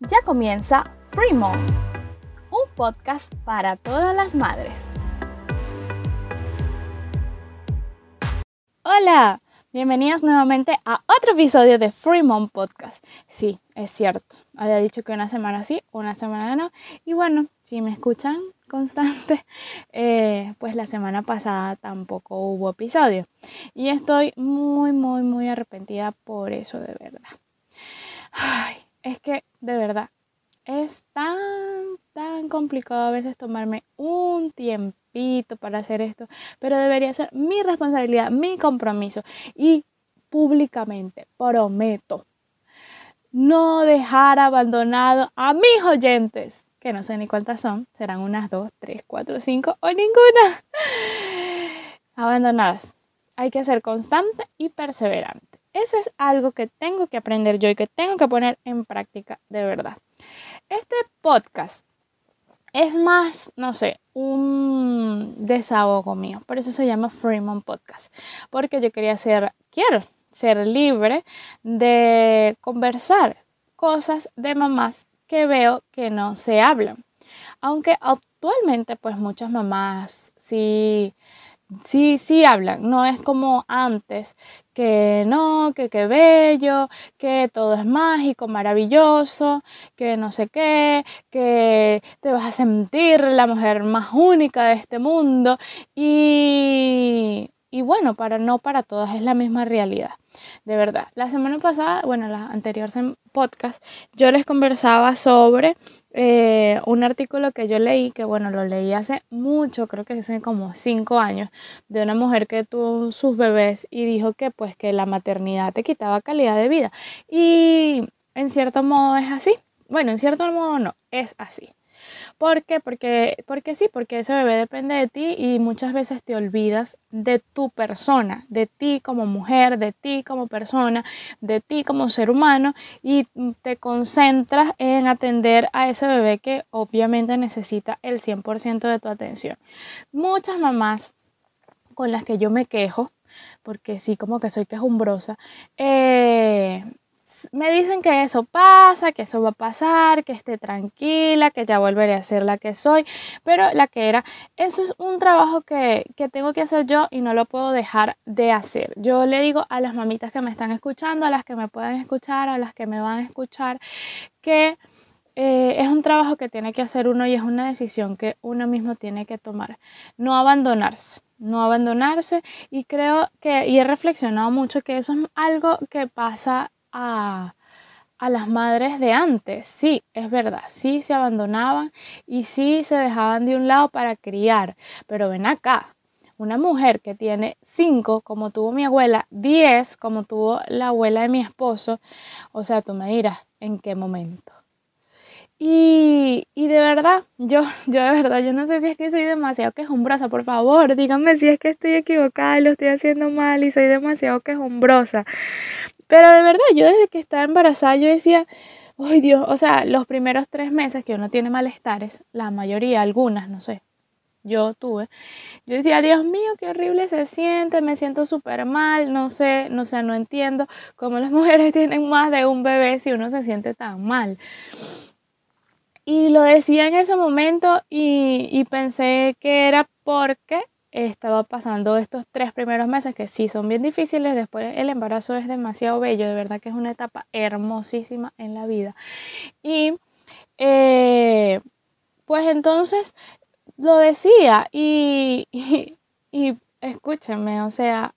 Ya comienza Free Mom, un podcast para todas las madres. Hola, bienvenidos nuevamente a otro episodio de Free Mom Podcast. Sí, es cierto, había dicho que una semana sí, una semana no. Y bueno, si me escuchan constante, eh, pues la semana pasada tampoco hubo episodio. Y estoy muy, muy, muy arrepentida por eso, de verdad. Ay, es que de verdad es tan, tan complicado a veces tomarme un tiempito para hacer esto, pero debería ser mi responsabilidad, mi compromiso y públicamente prometo no dejar abandonado a mis oyentes, que no sé ni cuántas son, serán unas dos, tres, cuatro, cinco o ninguna abandonadas. Hay que ser constante y perseverante. Eso es algo que tengo que aprender yo y que tengo que poner en práctica de verdad. Este podcast es más, no sé, un desahogo mío. Por eso se llama Freeman Podcast. Porque yo quería ser, quiero ser libre de conversar cosas de mamás que veo que no se hablan. Aunque actualmente pues muchas mamás sí sí, sí hablan, no es como antes, que no, que qué bello, que todo es mágico, maravilloso, que no sé qué, que te vas a sentir la mujer más única de este mundo. Y, y bueno, para no para todas es la misma realidad de verdad. La semana pasada, bueno, la anterior podcast, yo les conversaba sobre eh, un artículo que yo leí, que bueno, lo leí hace mucho, creo que hace como cinco años, de una mujer que tuvo sus bebés y dijo que pues que la maternidad te quitaba calidad de vida. Y en cierto modo es así. Bueno, en cierto modo no, es así. ¿Por qué? Porque, porque sí, porque ese bebé depende de ti y muchas veces te olvidas de tu persona, de ti como mujer, de ti como persona, de ti como ser humano y te concentras en atender a ese bebé que obviamente necesita el 100% de tu atención. Muchas mamás con las que yo me quejo, porque sí, como que soy quejumbrosa, eh, me dicen que eso pasa, que eso va a pasar, que esté tranquila, que ya volveré a ser la que soy, pero la que era, eso es un trabajo que, que tengo que hacer yo y no lo puedo dejar de hacer. Yo le digo a las mamitas que me están escuchando, a las que me puedan escuchar, a las que me van a escuchar, que... Eh, es un trabajo que tiene que hacer uno y es una decisión que uno mismo tiene que tomar. No abandonarse, no abandonarse y creo que, y he reflexionado mucho que eso es algo que pasa a, las madres de antes. Sí, es verdad, sí se abandonaban y sí se dejaban de un lado para criar. Pero ven acá, una mujer que tiene cinco, como tuvo mi abuela, diez, como tuvo la abuela de mi esposo, o sea, tú me dirás, ¿en qué momento? Y, y, de verdad, yo, yo de verdad, yo no sé si es que soy demasiado quejumbrosa, por favor, díganme si es que estoy equivocada y lo estoy haciendo mal y soy demasiado quejumbrosa. Pero de verdad, yo desde que estaba embarazada, yo decía, ay Dios, o sea, los primeros tres meses que uno tiene malestares, la mayoría, algunas, no sé, yo tuve, yo decía, Dios mío, qué horrible se siente, me siento súper mal, no sé, no sé, no entiendo cómo las mujeres tienen más de un bebé si uno se siente tan mal. Y lo decía en ese momento y, y pensé que era porque estaba pasando estos tres primeros meses que sí son bien difíciles, después el embarazo es demasiado bello, de verdad que es una etapa hermosísima en la vida. Y eh, pues entonces lo decía y, y, y escúchenme, o sea,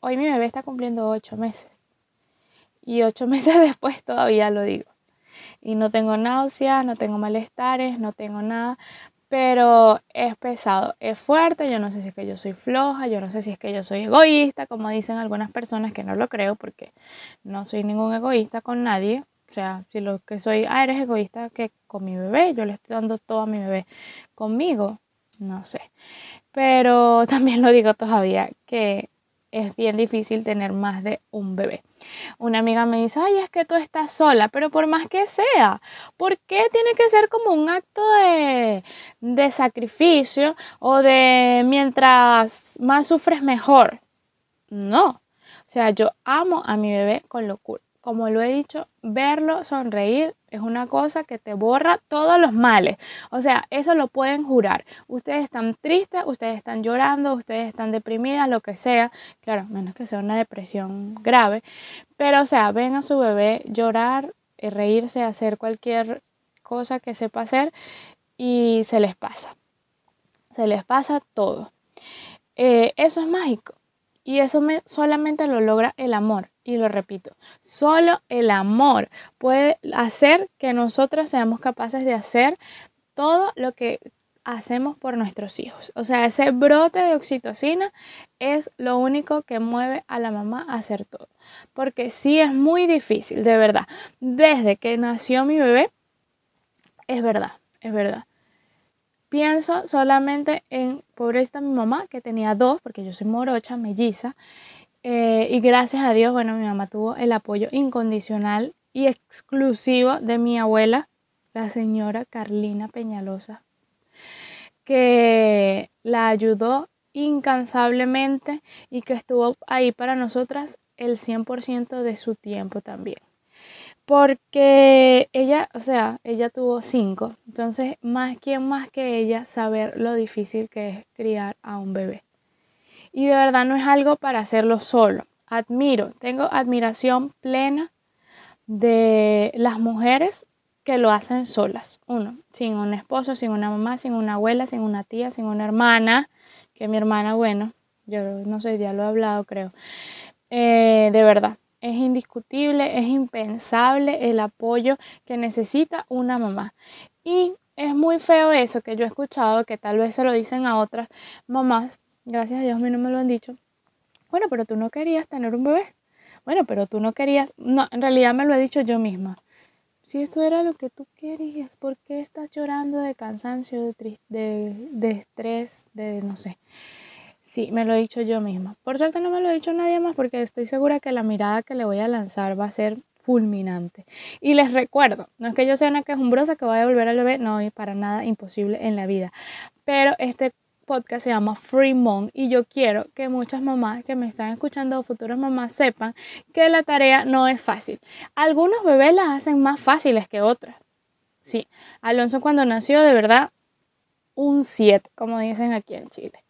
hoy mi bebé está cumpliendo ocho meses y ocho meses después todavía lo digo. Y no tengo náuseas, no tengo malestares, no tengo nada, pero es pesado, es fuerte, yo no sé si es que yo soy floja, yo no sé si es que yo soy egoísta, como dicen algunas personas que no lo creo porque no soy ningún egoísta con nadie. O sea, si lo que soy, ah, eres egoísta que con mi bebé, yo le estoy dando todo a mi bebé conmigo, no sé. Pero también lo digo todavía que es bien difícil tener más de un bebé. Una amiga me dice, ay, es que tú estás sola, pero por más que sea, ¿por qué tiene que ser como un acto de, de sacrificio o de mientras más sufres mejor? No, o sea, yo amo a mi bebé con locura. Como lo he dicho, verlo sonreír es una cosa que te borra todos los males. O sea, eso lo pueden jurar. Ustedes están tristes, ustedes están llorando, ustedes están deprimidas, lo que sea. Claro, menos que sea una depresión grave. Pero, o sea, ven a su bebé llorar, eh, reírse, hacer cualquier cosa que sepa hacer y se les pasa. Se les pasa todo. Eh, eso es mágico. Y eso me, solamente lo logra el amor. Y lo repito, solo el amor puede hacer que nosotras seamos capaces de hacer todo lo que hacemos por nuestros hijos. O sea, ese brote de oxitocina es lo único que mueve a la mamá a hacer todo. Porque sí es muy difícil, de verdad. Desde que nació mi bebé, es verdad, es verdad. Pienso solamente en, pobrecita mi mamá, que tenía dos, porque yo soy morocha, melliza, eh, y gracias a Dios, bueno, mi mamá tuvo el apoyo incondicional y exclusivo de mi abuela, la señora Carlina Peñalosa, que la ayudó incansablemente y que estuvo ahí para nosotras el 100% de su tiempo también porque ella, o sea, ella tuvo cinco, entonces más quién más que ella saber lo difícil que es criar a un bebé. Y de verdad no es algo para hacerlo solo. Admiro, tengo admiración plena de las mujeres que lo hacen solas. Uno, sin un esposo, sin una mamá, sin una abuela, sin una tía, sin una hermana, que mi hermana, bueno, yo no sé, ya lo he hablado creo. Eh, de verdad, es indiscutible, es impensable el apoyo que necesita una mamá. Y es muy feo eso que yo he escuchado, que tal vez se lo dicen a otras mamás, gracias a Dios a mí no me lo han dicho. Bueno, pero tú no querías tener un bebé. Bueno, pero tú no querías, no, en realidad me lo he dicho yo misma. Si esto era lo que tú querías, ¿por qué estás llorando de cansancio, de, de, de estrés, de no sé? Sí, me lo he dicho yo misma. Por suerte no me lo ha dicho nadie más porque estoy segura que la mirada que le voy a lanzar va a ser fulminante. Y les recuerdo, no es que yo sea una quejumbrosa que vaya a volver al bebé, no, y para nada imposible en la vida. Pero este podcast se llama Free Mom y yo quiero que muchas mamás que me están escuchando futuras mamás sepan que la tarea no es fácil. Algunos bebés las hacen más fáciles que otras. Sí, Alonso cuando nació de verdad un 7, como dicen aquí en Chile.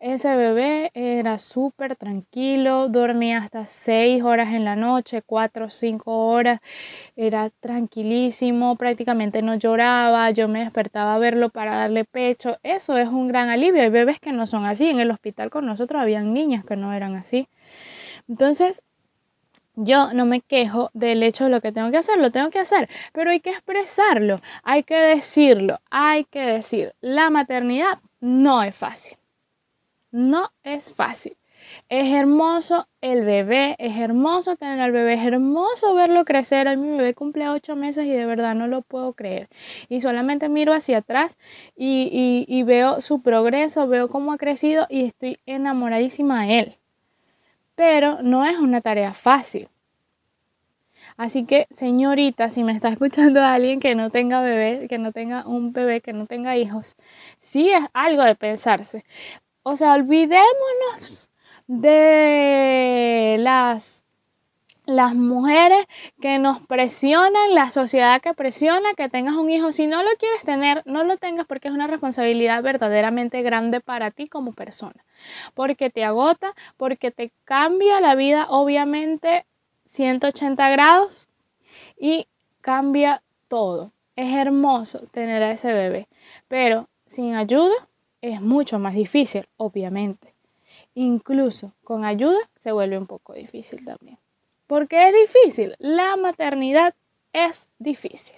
Ese bebé era súper tranquilo, dormía hasta 6 horas en la noche, 4 o 5 horas, era tranquilísimo, prácticamente no lloraba, yo me despertaba a verlo para darle pecho, eso es un gran alivio, hay bebés que no son así, en el hospital con nosotros habían niñas que no eran así. Entonces, yo no me quejo del hecho de lo que tengo que hacer, lo tengo que hacer, pero hay que expresarlo, hay que decirlo, hay que decir, la maternidad no es fácil. No es fácil. Es hermoso el bebé, es hermoso tener al bebé, es hermoso verlo crecer. Hoy mi bebé cumple ocho meses y de verdad no lo puedo creer. Y solamente miro hacia atrás y, y veo su progreso, veo cómo ha crecido y estoy enamoradísima de él. Pero no es una tarea fácil. Así que, señorita, si me está escuchando alguien que no tenga bebé, que no tenga un bebé, que no tenga hijos, sí es algo de pensarse. O sea, olvidémonos de las las mujeres que nos presionan, la sociedad que presiona que tengas un hijo. Si no lo quieres tener, no lo tengas porque es una responsabilidad verdaderamente grande para ti como persona. Porque te agota, porque te cambia la vida, obviamente, 180 grados y cambia todo. Es hermoso tener a ese bebé, pero sin ayuda es mucho más difícil, obviamente. Incluso con ayuda se vuelve un poco difícil también. ¿Por qué es difícil? La maternidad es difícil.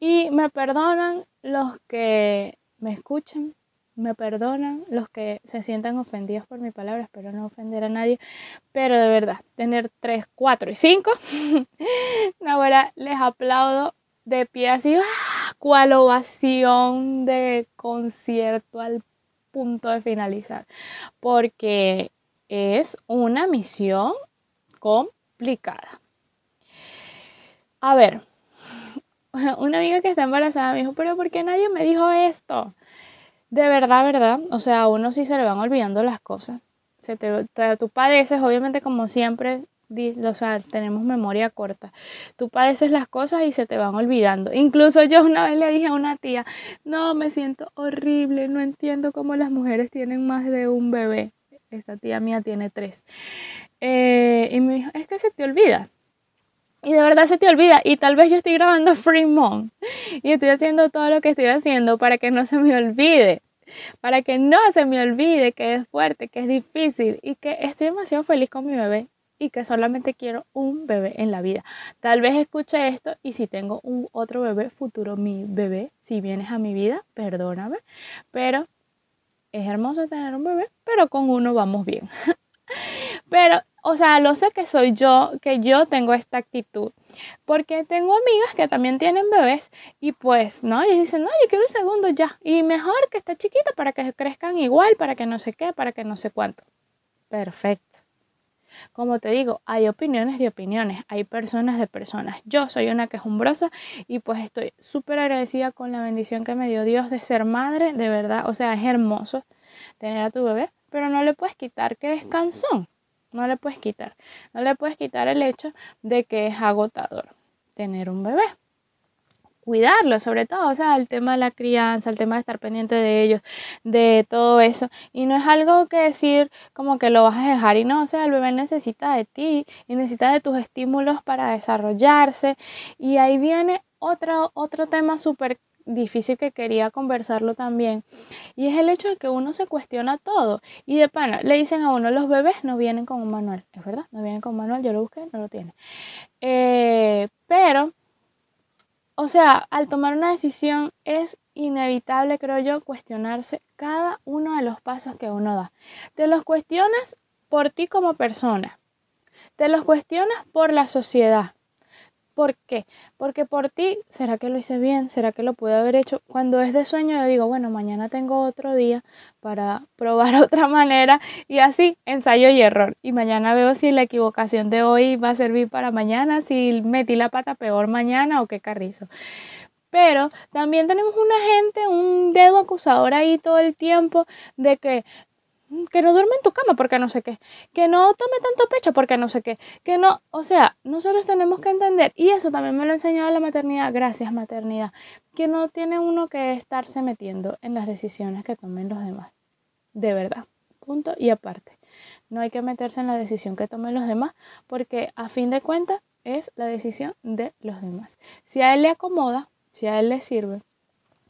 Y me perdonan los que me escuchan, me perdonan los que se sientan ofendidos por mi palabra, espero no ofender a nadie, pero de verdad, tener 3, 4 y 5, ahora les aplaudo de pie así, ¡ah! Cual ovación de concierto al punto de finalizar, porque es una misión complicada. A ver, una amiga que está embarazada me dijo, pero ¿por qué nadie me dijo esto? De verdad, verdad, o sea, a uno sí se le van olvidando las cosas. Se te, tú padeces, obviamente como siempre, o sea, tenemos memoria corta. Tú padeces las cosas y se te van olvidando. Incluso yo una vez le dije a una tía, no, me siento horrible, no entiendo cómo las mujeres tienen más de un bebé. Esta tía mía tiene tres. Eh, y me dijo, es que se te olvida. Y de verdad se te olvida. Y tal vez yo estoy grabando Free Mom. Y estoy haciendo todo lo que estoy haciendo para que no se me olvide. Para que no se me olvide que es fuerte, que es difícil y que estoy demasiado feliz con mi bebé y que solamente quiero un bebé en la vida. Tal vez escuche esto y si tengo un otro bebé futuro, mi bebé, si vienes a mi vida, perdóname, pero es hermoso tener un bebé, pero con uno vamos bien. pero, o sea, lo sé que soy yo, que yo tengo esta actitud, porque tengo amigas que también tienen bebés y pues, ¿no? Y dicen, no, yo quiero un segundo ya, y mejor que esté chiquita para que crezcan igual, para que no sé qué, para que no sé cuánto. Perfecto. Como te digo, hay opiniones de opiniones, hay personas de personas. Yo soy una quejumbrosa y pues estoy súper agradecida con la bendición que me dio Dios de ser madre, de verdad. O sea, es hermoso tener a tu bebé, pero no le puedes quitar que es cansón. No le puedes quitar. No le puedes quitar el hecho de que es agotador tener un bebé cuidarlo, sobre todo, o sea, el tema de la crianza, el tema de estar pendiente de ellos, de todo eso. Y no es algo que decir como que lo vas a dejar y no, o sea, el bebé necesita de ti y necesita de tus estímulos para desarrollarse. Y ahí viene otro, otro tema súper difícil que quería conversarlo también. Y es el hecho de que uno se cuestiona todo. Y de pana, le dicen a uno, los bebés no vienen con un manual. Es verdad, no vienen con un manual, yo lo busqué, no lo tiene. Eh, pero o sea, al tomar una decisión es inevitable, creo yo, cuestionarse cada uno de los pasos que uno da. Te los cuestionas por ti como persona. Te los cuestionas por la sociedad. ¿Por qué? Porque por ti, ¿será que lo hice bien? ¿Será que lo pude haber hecho? Cuando es de sueño, yo digo, bueno, mañana tengo otro día para probar otra manera y así, ensayo y error. Y mañana veo si la equivocación de hoy va a servir para mañana, si metí la pata peor mañana o qué carrizo. Pero también tenemos una gente, un dedo acusador ahí todo el tiempo de que que no duerme en tu cama porque no sé qué, que no tome tanto pecho porque no sé qué, que no, o sea, nosotros tenemos que entender, y eso también me lo ha enseñado la maternidad, gracias maternidad, que no tiene uno que estarse metiendo en las decisiones que tomen los demás, de verdad, punto y aparte. No hay que meterse en la decisión que tomen los demás porque a fin de cuentas es la decisión de los demás. Si a él le acomoda, si a él le sirve,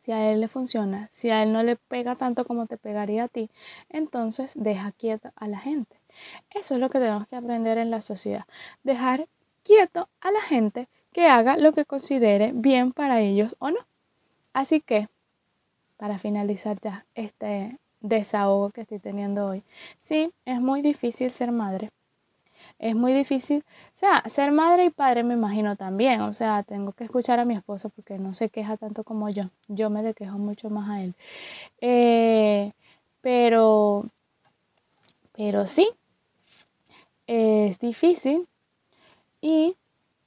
si a él le funciona, si a él no le pega tanto como te pegaría a ti, entonces deja quieta a la gente. Eso es lo que tenemos que aprender en la sociedad. Dejar quieto a la gente que haga lo que considere bien para ellos o no. Así que, para finalizar ya este desahogo que estoy teniendo hoy, sí, es muy difícil ser madre, es muy difícil. O sea, ser madre y padre me imagino también. O sea, tengo que escuchar a mi esposo porque no se queja tanto como yo. Yo me le quejo mucho más a él. Eh, pero, pero sí, es difícil y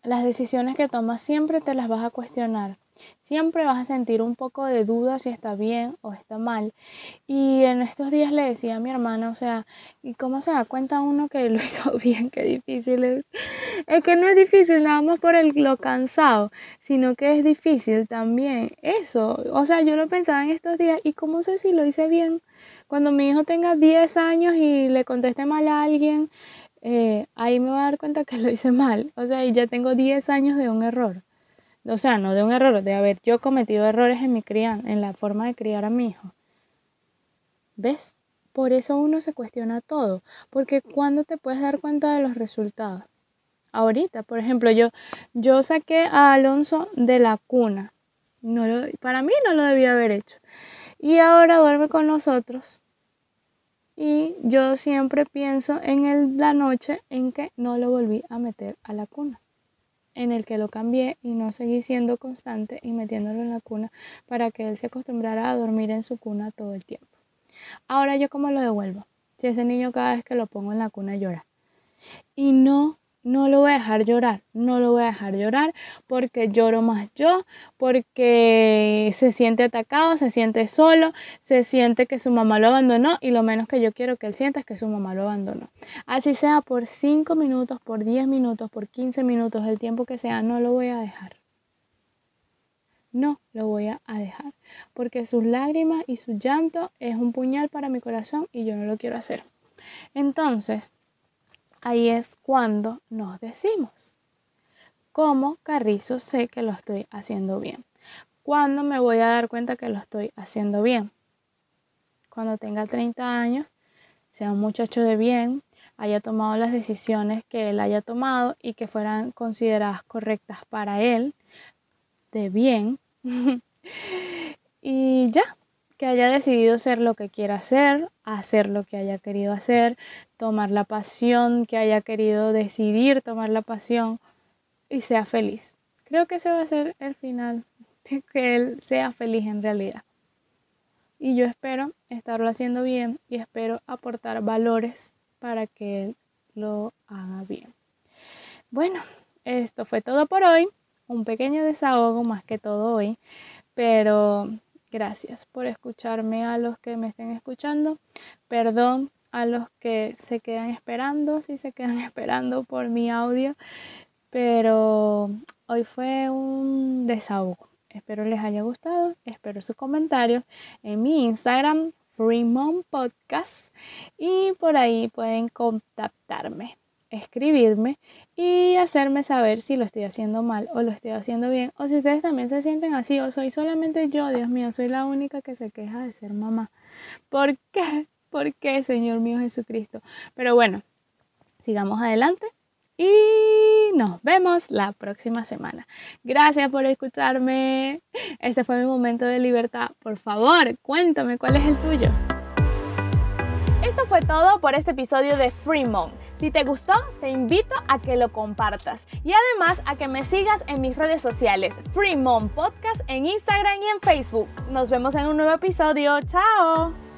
las decisiones que tomas siempre te las vas a cuestionar. Siempre vas a sentir un poco de duda si está bien o está mal. Y en estos días le decía a mi hermana, o sea, ¿y cómo se da cuenta uno que lo hizo bien? Qué difícil es. Es que no es difícil nada más por el, lo cansado, sino que es difícil también eso. O sea, yo lo pensaba en estos días, ¿y cómo sé si lo hice bien? Cuando mi hijo tenga 10 años y le conteste mal a alguien, eh, ahí me voy a dar cuenta que lo hice mal. O sea, y ya tengo 10 años de un error o sea, no de un error, de haber yo cometido errores en mi crianza, en la forma de criar a mi hijo. ¿Ves? Por eso uno se cuestiona todo, porque cuando te puedes dar cuenta de los resultados. Ahorita, por ejemplo, yo, yo saqué a Alonso de la cuna. No para mí no lo debía haber hecho. Y ahora duerme con nosotros. Y yo siempre pienso en el, la noche en que no lo volví a meter a la cuna en el que lo cambié y no seguí siendo constante y metiéndolo en la cuna para que él se acostumbrara a dormir en su cuna todo el tiempo. Ahora yo cómo lo devuelvo, si ese niño cada vez que lo pongo en la cuna llora. Y no no lo voy a dejar llorar, no lo voy a dejar llorar porque lloro más yo, porque se siente atacado, se siente solo, se siente que su mamá lo abandonó y lo menos que yo quiero que él sienta es que su mamá lo abandonó. Así sea por 5 minutos, por 10 minutos, por 15 minutos, el tiempo que sea, no lo voy a dejar. No lo voy a dejar porque sus lágrimas y su llanto es un puñal para mi corazón y yo no lo quiero hacer. Entonces, ahí es cuando nos decimos, ¿cómo Carrizo sé que lo estoy haciendo bien? ¿Cuándo me voy a dar cuenta que lo estoy haciendo bien? Cuando tenga 30 años, sea un muchacho de bien, haya tomado las decisiones que él haya tomado y que fueran consideradas correctas para él, de bien. y ya, que haya decidido ser lo que quiera hacer, hacer lo que haya querido hacer, tomar la pasión que haya querido decidir tomar la pasión y sea feliz. Creo que ese va a ser el final, que él sea feliz en realidad. Y yo espero estarlo haciendo bien y espero aportar valores para que él lo haga bien. Bueno, esto fue todo por hoy. Un pequeño desahogo más que todo hoy, pero Gracias por escucharme a los que me estén escuchando. Perdón a los que se quedan esperando, si se quedan esperando por mi audio. Pero hoy fue un desahogo. Espero les haya gustado. Espero sus comentarios en mi Instagram, Freemon Podcast. Y por ahí pueden contactarme escribirme y hacerme saber si lo estoy haciendo mal o lo estoy haciendo bien o si ustedes también se sienten así o soy solamente yo, Dios mío, soy la única que se queja de ser mamá. ¿Por qué? ¿Por qué, Señor mío Jesucristo? Pero bueno, sigamos adelante y nos vemos la próxima semana. Gracias por escucharme. Este fue mi momento de libertad. Por favor, cuéntame cuál es el tuyo. Esto fue todo por este episodio de Fremont. Si te gustó, te invito a que lo compartas y además a que me sigas en mis redes sociales, Fremont Podcast en Instagram y en Facebook. Nos vemos en un nuevo episodio. ¡Chao!